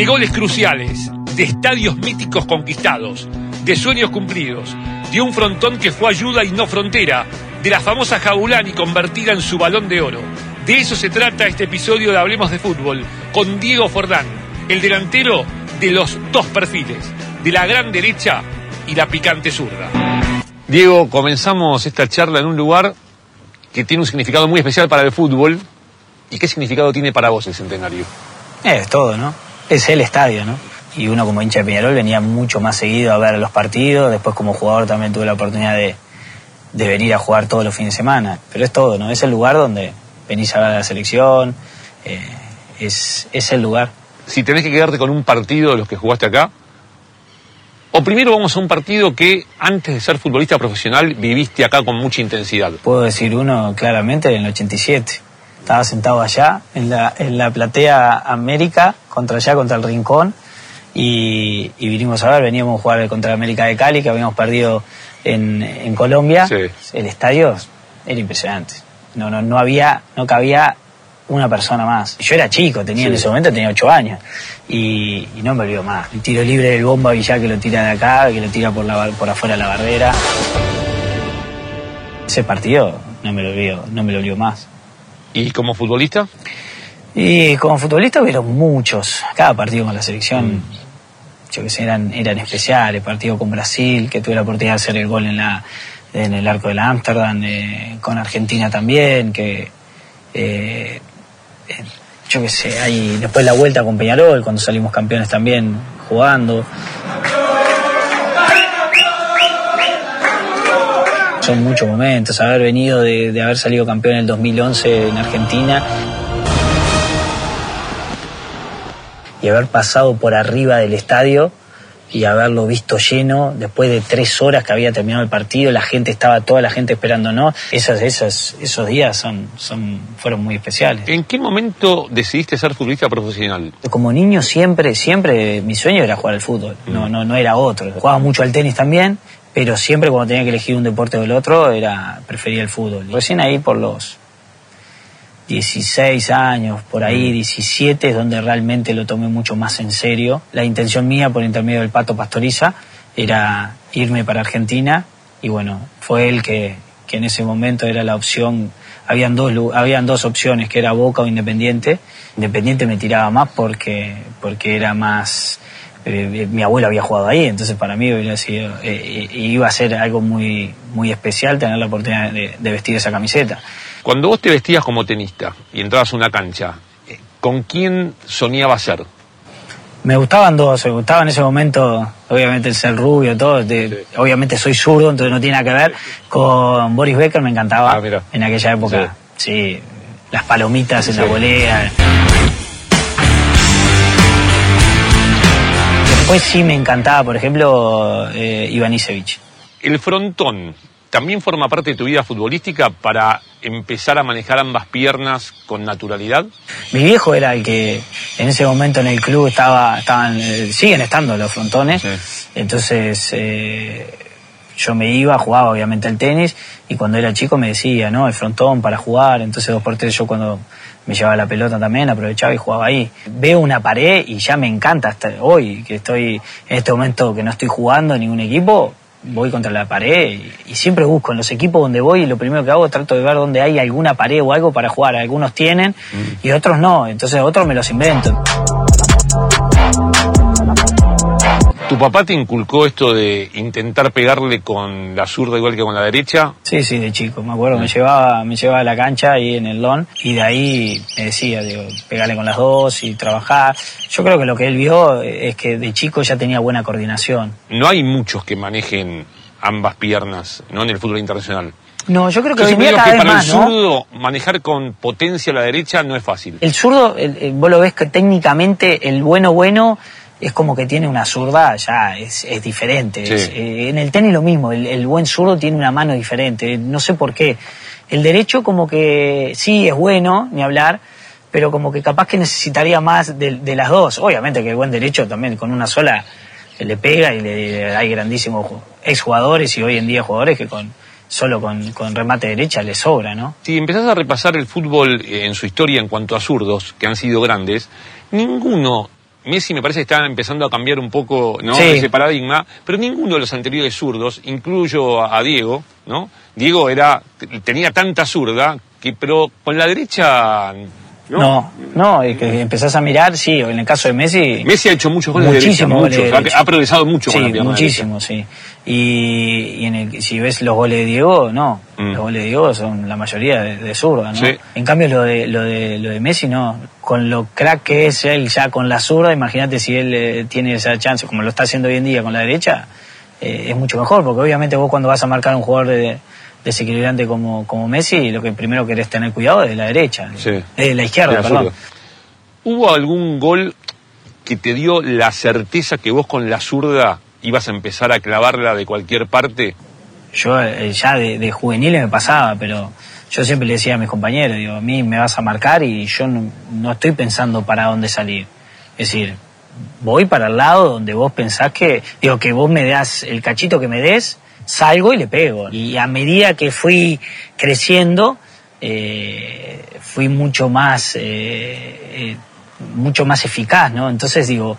de goles cruciales, de estadios míticos conquistados, de sueños cumplidos, de un frontón que fue ayuda y no frontera, de la famosa Jaulani convertida en su balón de oro. De eso se trata este episodio de Hablemos de Fútbol, con Diego Fordán, el delantero de los dos perfiles, de la gran derecha y la picante zurda. Diego, comenzamos esta charla en un lugar que tiene un significado muy especial para el fútbol. ¿Y qué significado tiene para vos el centenario? Es todo, ¿no? Es el estadio, ¿no? Y uno como hincha de Peñarol venía mucho más seguido a ver los partidos. Después como jugador también tuve la oportunidad de, de venir a jugar todos los fines de semana. Pero es todo, ¿no? Es el lugar donde venís a ver a la selección. eh, es, es el lugar. Si tenés que quedarte con un partido de los que jugaste acá, o primero vamos a un partido que antes de ser futbolista profesional viviste acá con mucha intensidad. Puedo decir uno claramente en el 87. Estaba sentado allá en la, en la platea América, contra allá, contra el Rincón, y, y vinimos a ver, veníamos a jugar contra América de Cali, que habíamos perdido en, en Colombia. Sí. El estadio era impresionante. No, no, no había, no cabía una persona más. Yo era chico, tenía en ese momento tenía ocho años y, y no me olvido más. El tiro libre del bomba Villar que lo tira de acá, que lo tira por, la, por afuera de la bardera. Ese partido no me lo olvido, no me lo olvido más. ¿Y como futbolista? Y como futbolista hubieron muchos. Cada partido con la selección, yo que sé, eran, eran especiales. Partido con Brasil, que tuve la oportunidad de hacer el gol en, la, en el arco de la Ámsterdam, eh, con Argentina también, que eh, yo que sé, hay después la vuelta con Peñarol, cuando salimos campeones también jugando. Son muchos momentos, haber venido de, de haber salido campeón en el 2011 en Argentina y haber pasado por arriba del estadio y haberlo visto lleno después de tres horas que había terminado el partido, la gente estaba, toda la gente esperándonos. Esos, esos, esos días son, son, fueron muy especiales. ¿En qué momento decidiste ser futbolista profesional? Como niño siempre, siempre mi sueño era jugar al fútbol, no, no, no era otro. Jugaba mucho al tenis también, pero siempre cuando tenía que elegir un deporte o el otro, era, prefería el fútbol. Recién ahí por los 16 años, por ahí 17, es donde realmente lo tomé mucho más en serio. La intención mía, por intermedio del Pato Pastoriza, era irme para Argentina y bueno, fue él que, que en ese momento era la opción. Habían dos, habían dos opciones, que era Boca o Independiente. Independiente me tiraba más porque, porque era más... eh, mi abuelo había jugado ahí, entonces para mí hubiera sido, eh, eh, iba a ser algo muy, muy especial tener la oportunidad de- de vestir esa camiseta. Cuando vos te vestías como tenista y entrabas a una cancha, eh, ¿con quién soñabas ser? Me gustaban dos, me gustaba en ese momento, obviamente el ser rubio, todo, de- obviamente soy zurdo, entonces no tiene nada que ver. Con Boris Becker me encantaba Ah, en aquella época, sí. las palomitas en la volea. Después sí me encantaba, por ejemplo, eh, Iván Isevich. ¿El frontón también forma parte de tu vida futbolística para empezar a manejar ambas piernas con naturalidad? Mi viejo era el que en ese momento en el club estaba, estaban, eh, siguen estando los frontones. Entonces eh, yo me iba, jugaba obviamente al tenis y cuando era chico me decía, ¿no? El frontón para jugar. Entonces dos por tres yo cuando me llevaba la pelota también aprovechaba y jugaba ahí. Veo una pared y ya me encanta hasta hoy que estoy en este momento que no estoy jugando en ningún equipo. Voy contra la pared y, siempre busco en los equipos donde voy y lo primero que hago trato de ver dónde hay alguna pared o algo para jugar. Algunos tienen y otros no, entonces otros me los invento. ¿Tu papá te inculcó esto de intentar pegarle con la zurda igual que con la derecha? Sí, sí, de chico. Me acuerdo, me llevaba, me llevaba a la cancha ahí en el LON y de ahí me decía, digo, pegarle con las dos y trabajar. Yo creo que lo que él vio es que de chico ya tenía buena coordinación. No hay muchos que manejen ambas piernas, ¿no? En el fútbol internacional. No, yo creo que hoy día cada que vez para más, el ¿no? zurdo manejar con potencia la derecha no es fácil. El zurdo, el- el- vos lo ves que técnicamente el bueno bueno es como que tiene una zurda, ya es, es diferente. Sí. Es, eh, en el tenis lo mismo, el, el buen zurdo tiene una mano diferente, no sé por qué. El derecho como que sí es bueno, ni hablar, pero como que capaz que necesitaría más de, de las dos. Obviamente que el buen derecho también con una sola le pega y le, hay grandísimos ju- exjugadores y hoy en día jugadores que con solo con, con remate derecha le sobra, ¿no? Si empezás a repasar el fútbol en su historia en cuanto a zurdos, que han sido grandes, ninguno Messi me parece que está empezando a cambiar un poco ¿no? Sí. ese paradigma, pero ninguno de los anteriores zurdos, incluyo a, a Diego, ¿no? Diego era, tenía tanta zurda, que, pero con la derecha. No, no, es que empezás a mirar, sí, en el caso de Messi. Messi ha hecho muchos goles de derecha, Muchísimos muchos, ha- progresado mucho con la Sí, pierna muchísimo, sí. Y, y en el- si ves los goles de Diego, no. Mm. Los goles de Diego son la mayoría de, de zurda, ¿no? Sí. En cambio, lo de, lo, de, lo de Messi, no. Con lo crack que es él ya con la zurda, imagínate si él eh, tiene esa chance, como lo está haciendo hoy en día con la derecha, eh, es mucho mejor, porque obviamente vos cuando vas a marcar a un jugador de, desequilibrante como, como Messi, lo que primero querés tener cuidado es de la derecha, Sí. eh, de la izquierda, De perdón. ¿Hubo algún gol que te dio la certeza que vos con la zurda ibas a empezar a clavarla de cualquier parte? Yo eh, ya de, de juveniles me pasaba, pero yo siempre le decía a mis compañeros, digo, a mí me vas a marcar y yo no, no estoy pensando para dónde salir. Es decir, voy para el lado donde vos pensás que, digo, que vos me das el cachito que me des, salgo y le pego. Y a medida que fui creciendo, eh, fui mucho más, eh, eh, mucho más eficaz, ¿no? Entonces digo,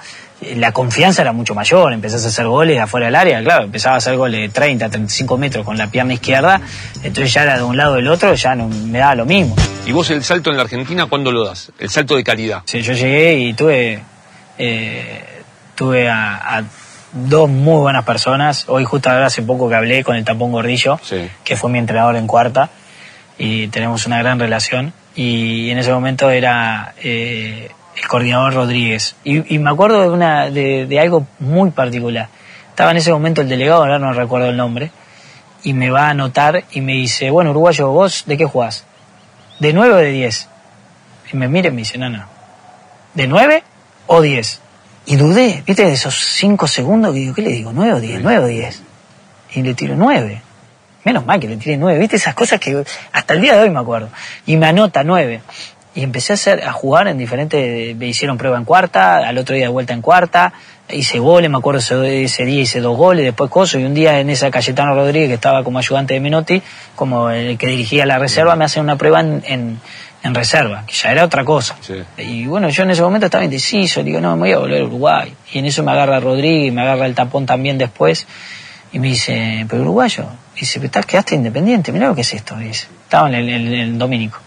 la confianza era mucho mayor, empezás a hacer goles afuera del área, claro, empezaba a hacer goles de 30, 35 metros con la pierna izquierda, entonces ya era de un lado o del otro, ya no me daba lo mismo. ¿Y vos el salto en la Argentina cuándo lo das? El salto de calidad. Sí, yo llegué y tuve, tuve a, a dos muy buenas personas. Hoy justo ahora hace poco que hablé con el tapón gordillo, Sí. que fue mi entrenador en cuarta, y tenemos una gran relación. Y en ese momento era eh, el coordinador Rodríguez. Y, y me acuerdo de, una, de, de algo muy particular. Estaba en ese momento el delegado, ahora no recuerdo el nombre, y me va a anotar y me dice, bueno, uruguayo, ¿vos de qué jugás? ¿De 9 o de 10? Y me mira y me dice, no, no, ¿de 9 o 10? Y dudé, viste, de esos 5 segundos que digo, ¿qué le digo? ¿9 o 10? ¿9 o 10? Y le tiro 9. Menos mal que le tiré 9, viste, esas cosas que hasta el día de hoy me acuerdo. Y me anota 9. Y empecé a, hacer, a jugar en diferentes, me hicieron prueba en cuarta, al otro día de vuelta en cuarta, hice goles, me acuerdo ese, ese día hice dos goles, después coso, y un día en esa Cayetano Rodríguez, que estaba como ayudante de Menotti, como el que dirigía la reserva, me hacen una prueba en, en, en reserva, que ya era otra cosa. Sí. Y bueno, yo en ese momento estaba indeciso, digo, no, me voy a volver a Uruguay. Y en eso me agarra Rodríguez, me agarra el tapón también después, y me dice, pero uruguayo, dice, pero estás, quedaste independiente, mirá lo que es esto, dice. Estaba en el, en el Domínico.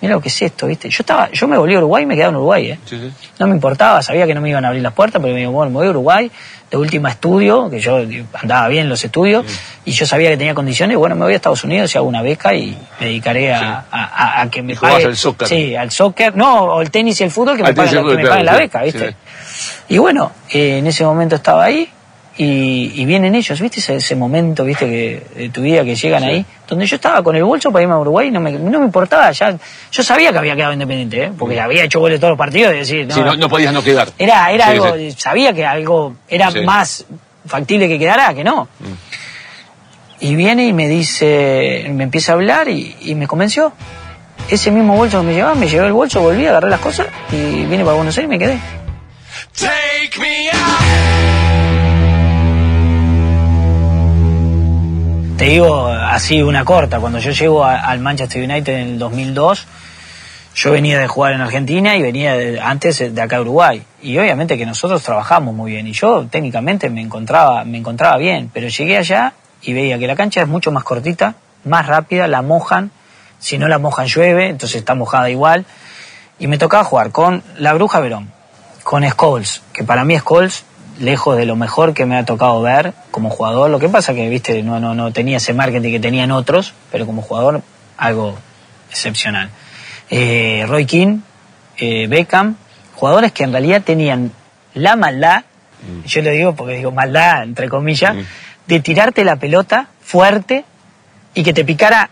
Mirá lo que es esto, ¿viste? Yo estaba, yo me volví a Uruguay y me quedaba en Uruguay, ¿eh? Sí, sí. No me importaba, sabía que no me iban a abrir las puertas, pero me digo, bueno, me voy a Uruguay, de última estudio, que yo andaba bien en los estudios, y yo sabía que tenía condiciones, bueno, me voy a Estados Unidos y hago una beca y me dedicaré a, Sí. a- a- a que me Y pague- al soccer. Sí, al soccer, no, o el tenis y el fútbol, que me paguen, la- el que me fútbol, paguen la claro, beca, ¿viste? Y bueno, eh, en ese momento estaba ahí, y, y vienen ellos, ¿viste? Ese, ese momento, ¿viste? Que, de tu vida que llegan Sí. ahí, donde yo estaba con el bolso para irme a Uruguay y no me, no me importaba, ya, yo sabía que había quedado independiente, ¿eh? Porque había hecho goles todos los partidos y decir, no, Sí, no, no podías no quedar. era, era Sí, algo, sí. sabía que algo era Sí. más factible que quedara que no. Y viene y me dice, me empieza a hablar y, y me convenció. Ese mismo bolso que me llevaba, me llevé el bolso, volví, agarré las cosas y vine para Buenos Aires y me quedé. Take me out. Te digo así una corta, cuando yo llego al Manchester United en el 2002, yo venía de jugar en Argentina y venía de- antes de acá a Uruguay. Y obviamente que nosotros trabajamos muy bien y yo técnicamente me encontraba, me encontraba bien, pero llegué allá y veía que la cancha es mucho más cortita, más rápida, la mojan, si no la mojan llueve, entonces está mojada igual. Y me tocaba jugar con la Bruja Verón, con Scholes, que para mí Scholes, lejos de lo mejor que me ha tocado ver como jugador, lo que pasa que, viste, no, no, no tenía ese marketing que tenían otros, pero como jugador, algo excepcional. Eh, Roy King, eh, Beckham, jugadores que en realidad tenían la maldad, yo lo digo porque digo maldad, entre comillas, Mm. de tirarte la pelota fuerte y que te picara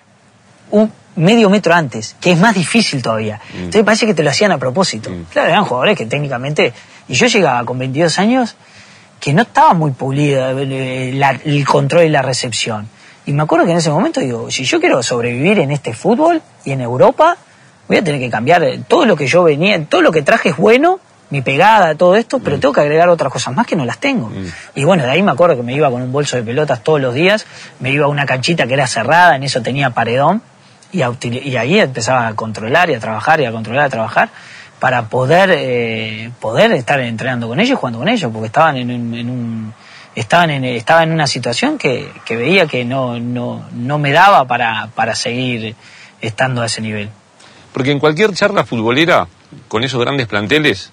un medio metro antes, que es más difícil todavía. Entonces parece que te lo hacían a propósito. Mm. Claro, eran jugadores que técnicamente... Y yo llegaba con 22 años que no estaba muy pulida eh, la- el control y la recepción. Y me acuerdo que en ese momento digo, si yo quiero sobrevivir en este fútbol y en Europa, voy a tener que cambiar eh, todo lo que yo venía, todo lo que traje es bueno, mi pegada, todo esto, pero tengo que agregar otras cosas más que no las tengo. Y bueno, de ahí me acuerdo que me iba con un bolso de pelotas todos los días, me iba a una canchita que era cerrada, en eso tenía paredón, y, a y ahí empezaba a controlar y a trabajar y a controlar, a trabajar, para poder, eh, poder estar entrenando con ellos, jugando con ellos, porque estaban en un, en un- estaban en, estaba en una situación que, que veía que no, no, no me daba para, para seguir estando a ese nivel. Porque en cualquier charla futbolera, con esos grandes planteles,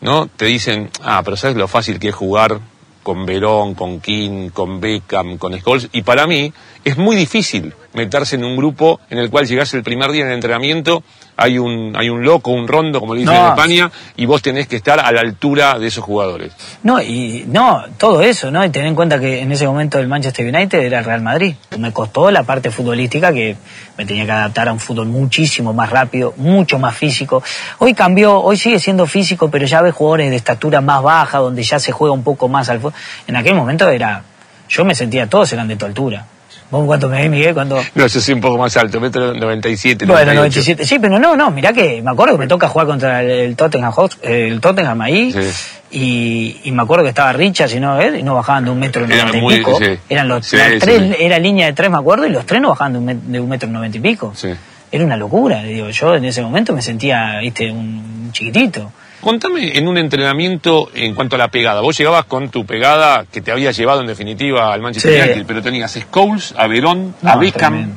¿no? Te dicen, ah, pero ¿sabes lo fácil que es jugar con Verón, con King, con Beckham, con Scholes? Y para mí es muy difícil meterse en un grupo en el cual llegás el primer día en el entrenamiento, hay un, hay un loco, un rondo, como le dicen No. en España, y vos tenés que estar a la altura de esos jugadores. No, y no, todo eso, ¿no? Y tener en cuenta que en ese momento el Manchester United era el Real Madrid. Me costó la parte futbolística que me tenía que adaptar a un fútbol muchísimo más rápido, mucho más físico. Hoy cambió, hoy sigue siendo físico, pero ya ves jugadores de estatura más baja, donde ya se juega un poco más al fútbol. En aquel momento era, yo me sentía, todos eran de tu altura. ¿Vos cuánto me ves, Miguel? Cuando, No, yo soy un poco más alto, metro 97, bueno, 98. 97. Sí, pero no, no, mirá que me acuerdo que me toca jugar contra el, el Tottenham, el Tottenham ahí. Sí. Y, y me acuerdo que estaba Richard y no, él, y no bajaban de un metro noventa y pico. sí. Eran los Sí, tres, era línea de tres, me acuerdo, y los tres no bajaban de un, met- de un metro noventa y pico. Era una locura, digo. Yo en ese momento me sentía, viste, un chiquitito. Contame en un entrenamiento en cuanto a la pegada. Vos llegabas con tu pegada que te había llevado en definitiva al Manchester Sí. United, pero tenías Scholes, a Verón, a Beckham, tremendo.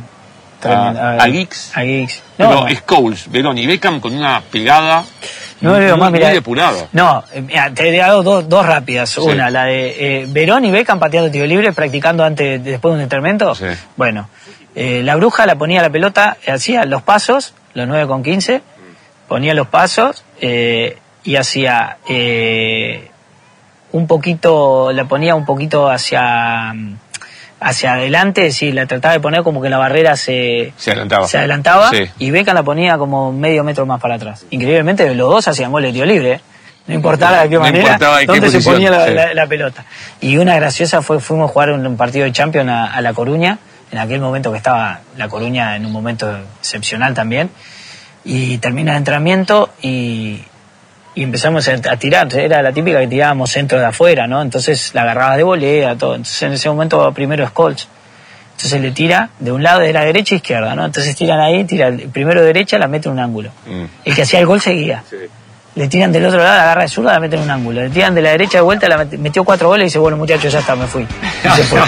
Tremendo. a, a Giggs. A Giggs. No, Pero. Scholes, Verón y Beckham con una pegada No muy, más, muy depurada. No, eh, mira, te hago dos, dos rápidas. Una, la de eh, Verón y Beckham pateando tiro libre, practicando antes, después de un entrenamiento. Sí. Bueno, eh, la bruja la ponía la pelota, hacía los pasos, los 9 con 15, ponía los pasos eh, y hacía eh, un poquito, la ponía un poquito hacia hacia adelante, es decir, la trataba de poner como que la barrera se, Se adelantaba. se adelantaba Sí. y Beckham la ponía como medio metro más para atrás. Increíblemente, los dos hacían goles de tiro libre. ¿eh? No importaba de qué No manera, qué dónde se ponía la, sí. la- la pelota. Y una graciosa fue, fuimos a jugar un, un partido de Champions a, a La Coruña, en aquel momento que estaba La Coruña en un momento excepcional también. Y termina el entrenamiento y, y empezamos a, a tirar. Era la típica que tirábamos centro de afuera, ¿no? Entonces la agarraba de volea, todo. Entonces en ese momento primero Scholes. Entonces le tira de un lado, era derecha e izquierda, ¿no? Entonces tiran ahí, tira primero derecha, la mete en un ángulo. Mm. El que hacía el gol seguía. Le tiran del otro lado, la agarra de zurda, la mete en un ángulo. Le tiran de la derecha de vuelta, la met- metió cuatro goles y dice, bueno muchachos, ya está, me fui. Y se fue.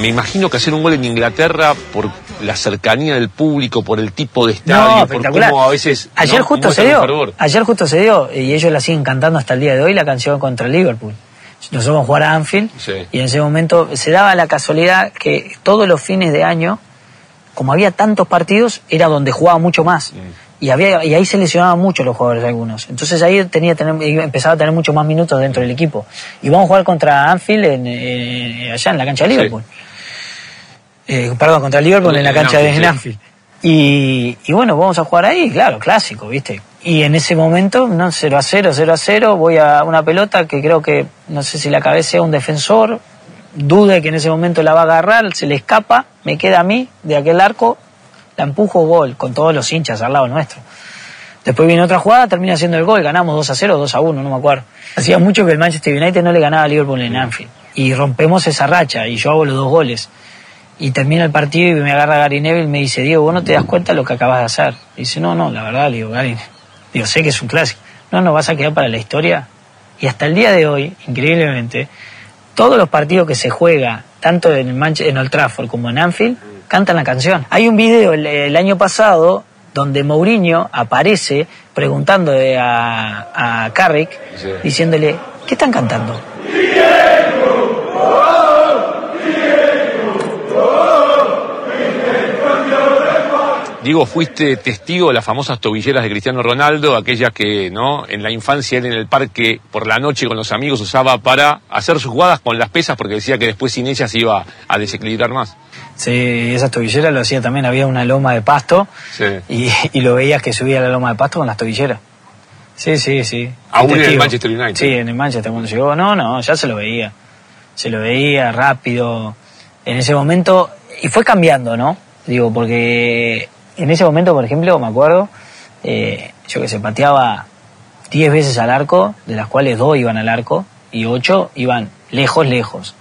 Me imagino que hacer un gol en Inglaterra por la cercanía del público, por el tipo de estadio, No, por cómo a veces ayer ¿no? justo se dio, ayer justo se dio, y ellos la siguen cantando hasta el día de hoy, la canción contra el Liverpool. Nosotros vamos a jugar a Anfield, Sí. y en ese momento se daba la casualidad que todos los fines de año, como había tantos partidos, era donde jugaba mucho más. Mm. Y, había, y ahí se lesionaban mucho los jugadores algunos. Entonces ahí tenía tener, empezaba a tener muchos más minutos dentro del equipo. Y vamos a jugar contra Anfield en, eh, allá en la cancha de Sí. Eh, perdón, contra Liverpool en la cancha de Anfield. Y, y bueno, vamos a jugar ahí, claro, clásico, ¿viste? Y en ese momento, no, 0 a 0, 0 a 0, voy a una pelota que creo que, no sé si la cabecea un defensor, dude que en ese momento la va a agarrar, se le escapa, me queda a mí de aquel arco, la empujo gol, con todos los hinchas al lado nuestro. Después viene otra jugada, termina haciendo el gol, ganamos 2 a 0, 2 a 1, no me acuerdo. Hacía mucho que el Manchester United no le ganaba a Liverpool en Anfield. Y rompemos esa racha y yo hago los dos goles. Y termina el partido y me agarra Gary Neville y me dice, Diego, vos no te das cuenta de lo que acabas de hacer. Y dice, no, no, la verdad, le digo, Gary, digo, sé que es un clásico. No, no, vas a quedar para la historia. Y hasta el día de hoy, increíblemente, todos los partidos que se juega, tanto en, el Manche- en Old Trafford como en Anfield, cantan la canción. Hay un video el, el año pasado donde Mourinho aparece preguntando a, a Carrick, Sí. diciéndole, ¿qué están cantando? Diego, fuiste testigo de las famosas tobilleras de Cristiano Ronaldo, aquellas que no en la infancia él en el parque por la noche con los amigos usaba para hacer sus jugadas con las pesas porque decía que después sin ellas iba a desequilibrar más. Sí, esas tobilleras lo hacía también, había una loma de pasto Sí. y, y lo veías que subía la loma de pasto con las tobilleras. Sí, sí, sí. Aún Fui en el. Manchester United. Sí, en el Manchester cuando llegó. No, no, ya se lo veía. Se lo veía rápido. En ese momento, y fue cambiando, ¿no? Digo, porque en ese momento, por ejemplo, me acuerdo, eh, yo que se pateaba 10 veces al arco, de las cuales dos iban al arco y ocho iban lejos, lejos.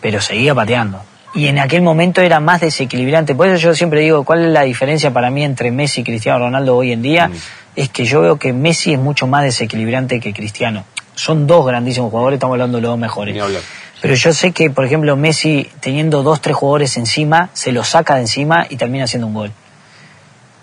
Pero seguía pateando. Y en aquel momento era más desequilibrante. Por eso yo siempre digo, ¿cuál es la diferencia para mí entre Messi y Cristiano Ronaldo hoy en día? Mm. es que yo veo que Messi es mucho más desequilibrante que Cristiano. Son dos grandísimos jugadores, estamos hablando de los dos mejores. Pero yo sé que, por ejemplo, Messi teniendo dos, tres jugadores encima, se los saca de encima y termina haciendo un gol.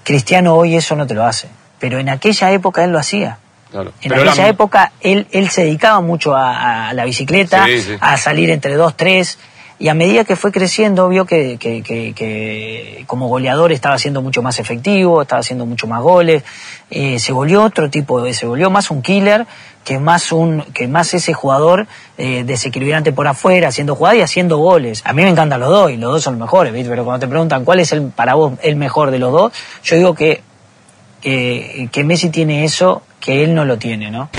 Cristiano hoy eso no te lo hace. Pero en aquella época él lo hacía. Claro. En Pero aquella la- época él, él se dedicaba mucho a, a la bicicleta, Sí, sí. a salir entre dos, tres, y a medida que fue creciendo vio que, que- que- como goleador estaba siendo mucho más efectivo, estaba haciendo mucho más goles, eh, se volvió otro tipo, de, se volvió más un killer que más un que más ese jugador eh, desequilibrante por afuera, haciendo jugadas y haciendo goles. A mí me encantan los dos y los dos son los mejores, ¿viste? pero cuando te preguntan cuál es el para vos el mejor de los dos, yo digo que que, que Messi tiene eso que él no lo tiene, ¿no?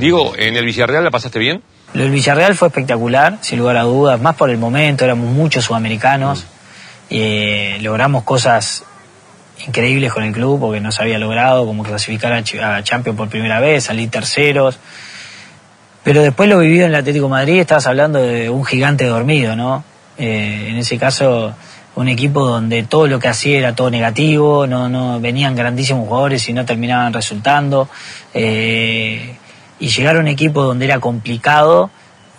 Digo, ¿en el Villarreal la pasaste bien? Lo del Villarreal fue espectacular, sin lugar a dudas, más por el momento, éramos muchos sudamericanos, eh, logramos cosas increíbles con el club porque no se había logrado, como clasificar a, Ch- a Champions por primera vez, salir terceros. Pero después lo vivido en el Atlético de Madrid, estabas hablando de un gigante dormido, ¿no? Eh, en ese caso, un equipo donde todo lo que hacía era todo negativo, no, no venían grandísimos jugadores y no terminaban resultando. Eh, y llegar a un equipo donde era complicado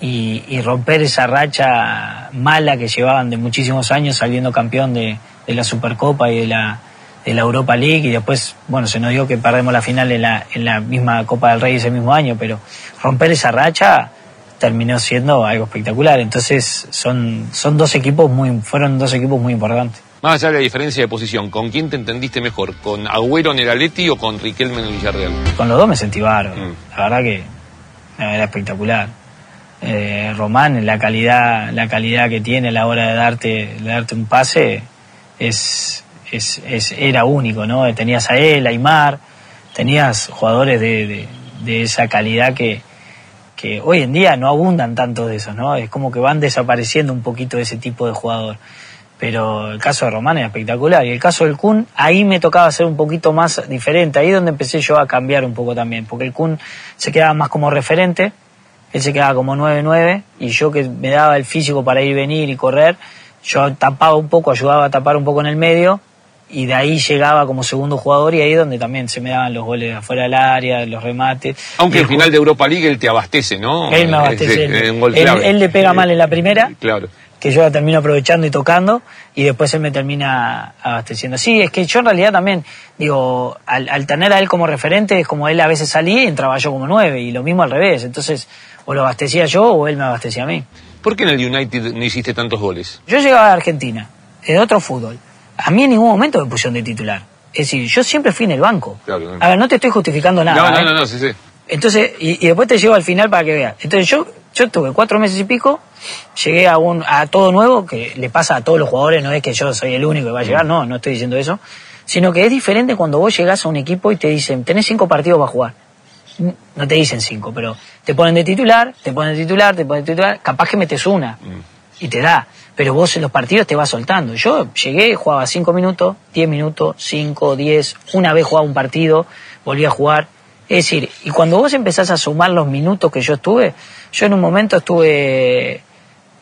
y, y romper esa racha mala que llevaban de muchísimos años saliendo campeón de, de la Supercopa y de la, de la Europa League y después, bueno, se nos dio que perdemos la final en la, en la misma Copa del Rey ese mismo año, pero romper esa racha terminó siendo algo espectacular. Entonces son, son dos equipos muy, fueron dos equipos muy importantes. Más allá de la diferencia de posición, ¿con quién te entendiste mejor? ¿Con Agüero en el Atleti o con Riquelme en el Villarreal? Con los dos me sentí bárbaro. Mm. La verdad que era espectacular. Eh, Román, la calidad, la calidad que tiene a la hora de darte, de darte un pase es, es, es- era único, ¿no? Tenías a él, a Aymar, tenías jugadores de, de- de esa calidad que, que hoy en día no abundan tanto de esos, ¿no? Es como que van desapareciendo un poquito ese tipo de jugador. Pero el caso de Román era espectacular. Y el caso del Kun, ahí me tocaba ser un poquito más diferente. Ahí es donde empecé yo a cambiar un poco también. Porque el Kun se quedaba más como referente, él se quedaba como 9-9, y yo que me daba el físico para ir, venir y correr, yo tapaba un poco, ayudaba a tapar un poco en el medio, y de ahí llegaba como segundo jugador, y ahí es donde también se me daban los goles afuera del área, los remates. Aunque al el final de Europa League él te abastece, ¿no? él me abastece. Es- Él, él- él le pega mal en la primera, Claro. Que yo la termino aprovechando y tocando, y después él me termina abasteciendo. Sí, es que yo en realidad también, digo, al, al tener a él como referente, es como él a veces salía y entraba yo como nueve, y lo mismo al revés. Entonces, o lo abastecía yo o él me abastecía a mí. ¿Por qué en el United no hiciste tantos goles? Yo llegaba a Argentina, de otro fútbol. A mí en ningún momento me pusieron de titular. Es decir, yo siempre fui en el banco. Claro. A ver, no te estoy justificando nada. no, no, ¿eh? no, no, sí, sí. Entonces, y, y después te llevo al final para que veas. Entonces yo, yo tuve cuatro meses y pico, llegué a un, a todo nuevo, que le pasa a todos los jugadores, no es que yo soy el único que va a llegar, no, no estoy diciendo eso, sino que es diferente cuando vos llegás a un equipo y te dicen, tenés cinco partidos para jugar. No te dicen cinco, pero te ponen de titular, te ponen de titular, te ponen de titular, capaz que metes una y te da. Pero vos en los partidos te vas soltando. Yo llegué, jugaba cinco minutos, diez minutos, cinco, diez, una vez jugaba un partido, volví a jugar. Es decir, y cuando vos empezás a sumar los minutos que yo estuve, yo en un momento estuve,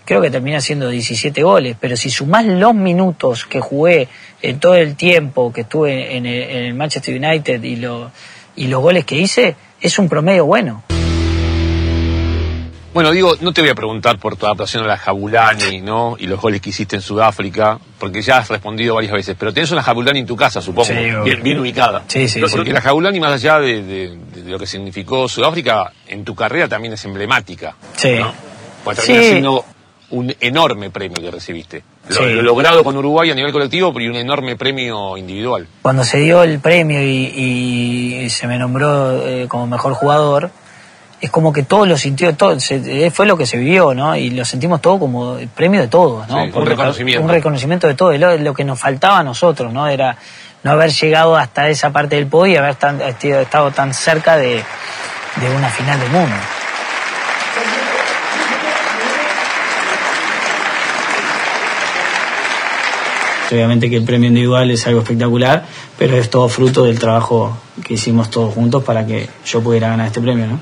creo que terminé haciendo 17 goles, pero si sumás los minutos que jugué en todo el tiempo que estuve en el, en el Manchester United y, lo, y los goles que hice, es un promedio bueno. Bueno, digo, no te voy a preguntar por tu adaptación a la Jabulani, ¿no? Y los goles que hiciste en Sudáfrica, porque ya has respondido varias veces. Pero tenés una Jabulani en tu casa, supongo. Sí, bien, bien ubicada. Sí, sí, Porque sí. la Jabulani, más allá de, de- de lo que significó Sudáfrica, en tu carrera también es emblemática. Sí. ¿no? Pues termina Sí. siendo un enorme premio que recibiste. Lo, Sí. lo logrado con Uruguay a nivel colectivo, pero y un enorme premio individual. cuando se dio el premio y, y se me nombró eh, como mejor jugador, es como que todo lo sintió, todo, se- eh, fue lo que se vivió, ¿no? Y lo sentimos todo como el premio de todos, ¿no? Sí, un reconocimiento. Un reconocimiento de todo, y lo, lo que nos faltaba a nosotros, ¿no? Era no haber llegado hasta esa parte del podio y haber tan- estado tan cerca de, de una final del mundo. Obviamente que el premio individual es algo espectacular, pero es todo fruto del trabajo que hicimos todos juntos para que yo pudiera ganar este premio, ¿no?